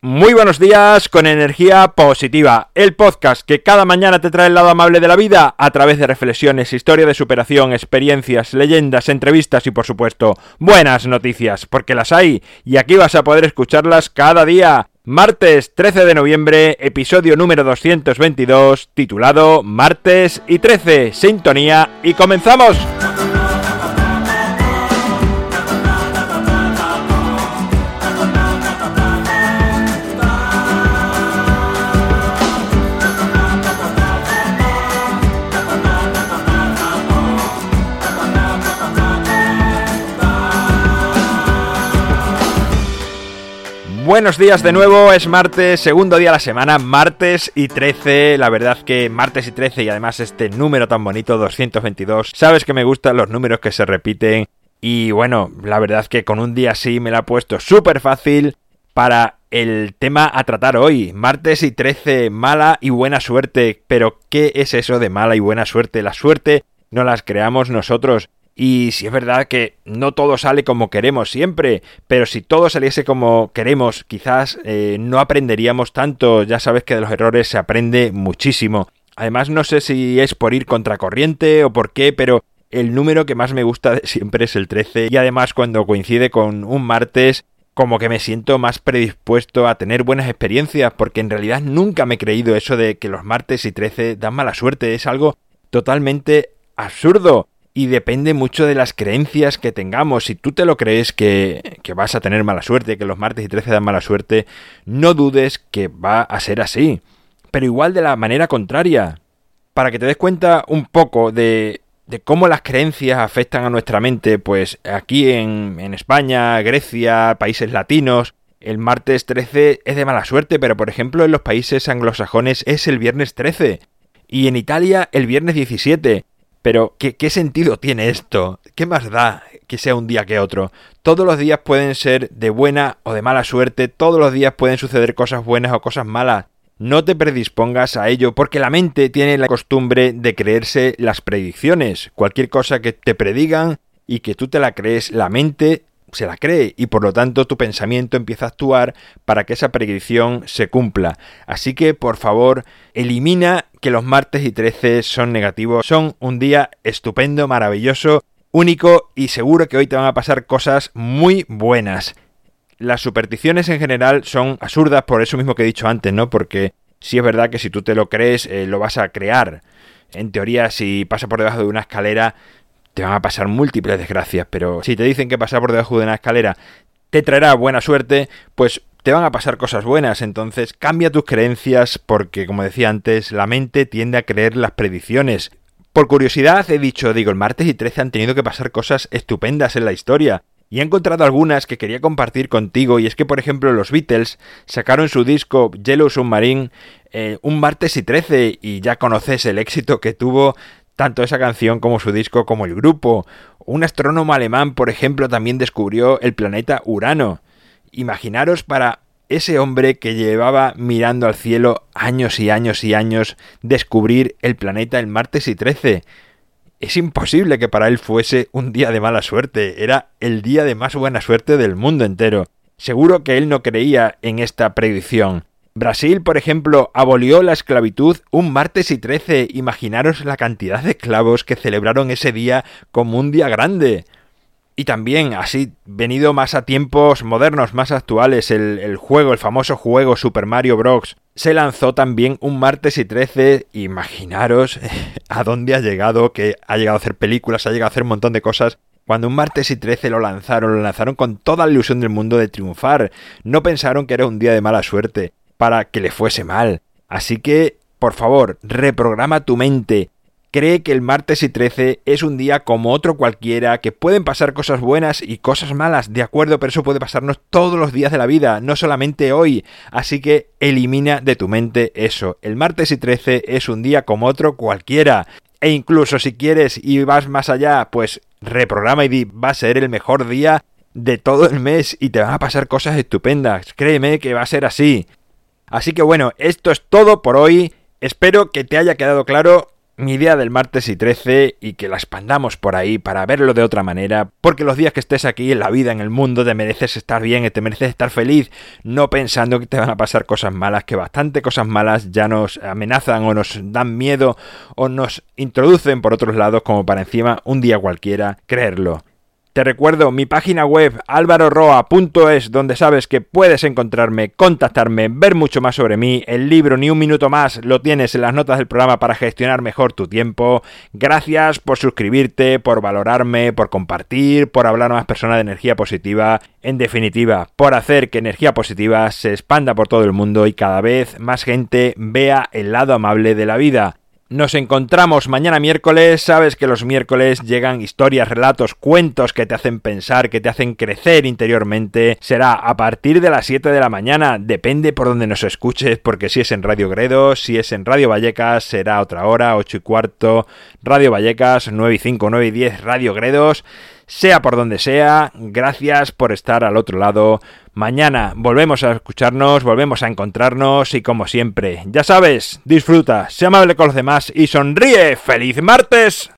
Muy buenos días con energía positiva, el podcast que cada mañana te trae el lado amable de la vida a través de reflexiones, historia de superación, experiencias, leyendas, entrevistas y por supuesto buenas noticias, porque las hay y aquí vas a poder escucharlas cada día. Martes 13 de noviembre, episodio número 222, titulado Martes y 13, sintonía y comenzamos. Buenos días de nuevo, es martes, segundo día de la semana, martes y 13, la verdad que martes y 13 y además este número tan bonito, 222, sabes que me gustan los números que se repiten y bueno, la verdad que con un día así me la he puesto súper fácil para el tema a tratar hoy, martes y 13, mala y buena suerte, pero ¿qué es eso de mala y buena suerte? La suerte no las creamos nosotros, y si es verdad que no todo sale como queremos siempre, pero si todo saliese como queremos, quizás eh, no aprenderíamos tanto. Ya sabes que de los errores se aprende muchísimo. Además, no sé si es por ir contracorriente o por qué, pero el número que más me gusta siempre es el 13. Y además, cuando coincide con un martes, como que me siento más predispuesto a tener buenas experiencias, porque en realidad nunca me he creído eso de que los martes y 13 dan mala suerte. Es algo totalmente absurdo y depende mucho de las creencias que tengamos. Si tú te lo crees que, que, vas a tener mala suerte, que los martes y 13 dan mala suerte, no dudes que va a ser así. Pero igual de la manera contraria. Para que te des cuenta un poco de, de cómo las creencias afectan a nuestra mente, pues aquí en, en España, Grecia, países latinos, el martes 13 es de mala suerte, pero por ejemplo en los países anglosajones es el viernes 13. Y en Italia el viernes 17. Pero, ¿qué, sentido tiene esto? ¿Qué más da que sea un día que otro? Todos los días pueden ser de buena o de mala suerte, todos los días pueden suceder cosas buenas o cosas malas. No te predispongas a ello porque la mente tiene la costumbre de creerse las predicciones. Cualquier cosa que te predigan y que tú te la crees, la mente se la cree y por lo tanto tu pensamiento empieza a actuar para que esa predicción se cumpla. Así que por favor elimina que los martes y 13 son negativos. Son un día estupendo, maravilloso, único y seguro que hoy te van a pasar cosas muy buenas. Las supersticiones en general son absurdas por eso mismo que he dicho antes, ¿no? Porque si es verdad que si tú te lo crees, eh, lo vas a crear. En teoría, si pasa por debajo de una escalera, te van a pasar múltiples desgracias, pero si te dicen que pasar por debajo de una escalera te traerá buena suerte, pues te van a pasar cosas buenas, entonces cambia tus creencias porque, como decía antes, la mente tiende a creer las predicciones. Por curiosidad he dicho, digo, el martes y 13 han tenido que pasar cosas estupendas en la historia. Y he encontrado algunas que quería compartir contigo, y es que, por ejemplo, los Beatles sacaron su disco Yellow Submarine eh, un martes y 13, y ya conoces el éxito que tuvo tanto esa canción como su disco como el grupo. Un astrónomo alemán, por ejemplo, también descubrió el planeta Urano. Imaginaros para ese hombre que llevaba mirando al cielo años y años y años descubrir el planeta el martes y 13. Es imposible que para él fuese un día de mala suerte, era el día de más buena suerte del mundo entero. Seguro que él no creía en esta predicción. Brasil, por ejemplo, abolió la esclavitud un martes y 13. Imaginaros la cantidad de esclavos que celebraron ese día como un día grande. Y también, así, venido más a tiempos modernos, más actuales, el, el, juego, el famoso juego Super Mario Bros. se lanzó también un martes y 13. Imaginaros a dónde ha llegado, que ha llegado a hacer películas, ha llegado a hacer un montón de cosas. Cuando un martes y 13 lo lanzaron, lo lanzaron con toda la ilusión del mundo de triunfar. No pensaron que era un día de mala suerte para que le fuese mal. Así que, por favor, reprograma tu mente. Cree que el martes y 13 es un día como otro cualquiera, que pueden pasar cosas buenas y cosas malas, de acuerdo, pero eso puede pasarnos todos los días de la vida, no solamente hoy. Así que elimina de tu mente eso. El martes y 13 es un día como otro cualquiera. E incluso si quieres y vas más allá, pues reprograma y di, va a ser el mejor día de todo el mes y te van a pasar cosas estupendas. Créeme que va a ser así. Así que bueno, esto es todo por hoy. Espero que te haya quedado claro mi idea del martes y 13 y que la expandamos por ahí para verlo de otra manera, porque los días que estés aquí en la vida, en el mundo, te mereces estar bien y te mereces estar feliz, no pensando que te van a pasar cosas malas, que bastante cosas malas ya nos amenazan o nos dan miedo o nos introducen por otros lados como para encima un día cualquiera creerlo. Te recuerdo mi página web alvaroroa.es donde sabes que puedes encontrarme, contactarme, ver mucho más sobre mí. El libro Ni un minuto más lo tienes en las notas del programa para gestionar mejor tu tiempo. Gracias por suscribirte, por valorarme, por compartir, por hablar a más personas de energía positiva. En definitiva, por hacer que energía positiva se expanda por todo el mundo y cada vez más gente vea el lado amable de la vida. Nos encontramos mañana miércoles. Sabes que los miércoles llegan historias, relatos, cuentos que te hacen pensar, que te hacen crecer interiormente. Será a partir de las 7 de la mañana. Depende por donde nos escuches, porque si es en Radio Gredos, si es en Radio Vallecas, será otra hora, 8 y cuarto. Radio Vallecas, 9 y 5, 9 y 10, Radio Gredos sea por donde sea, gracias por estar al otro lado. Mañana volvemos a escucharnos, volvemos a encontrarnos y como siempre, ya sabes, disfruta, sea amable con los demás y sonríe. ¡Feliz martes!